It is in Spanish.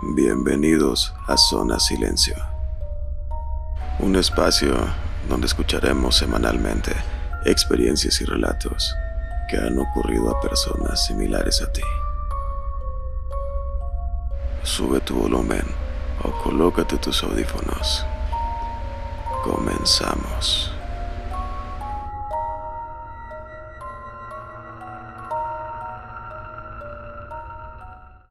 Bienvenidos a Zona Silencio, un espacio donde escucharemos semanalmente experiencias y relatos que han ocurrido a personas similares a ti. Sube tu volumen o colócate tus audífonos. Comenzamos.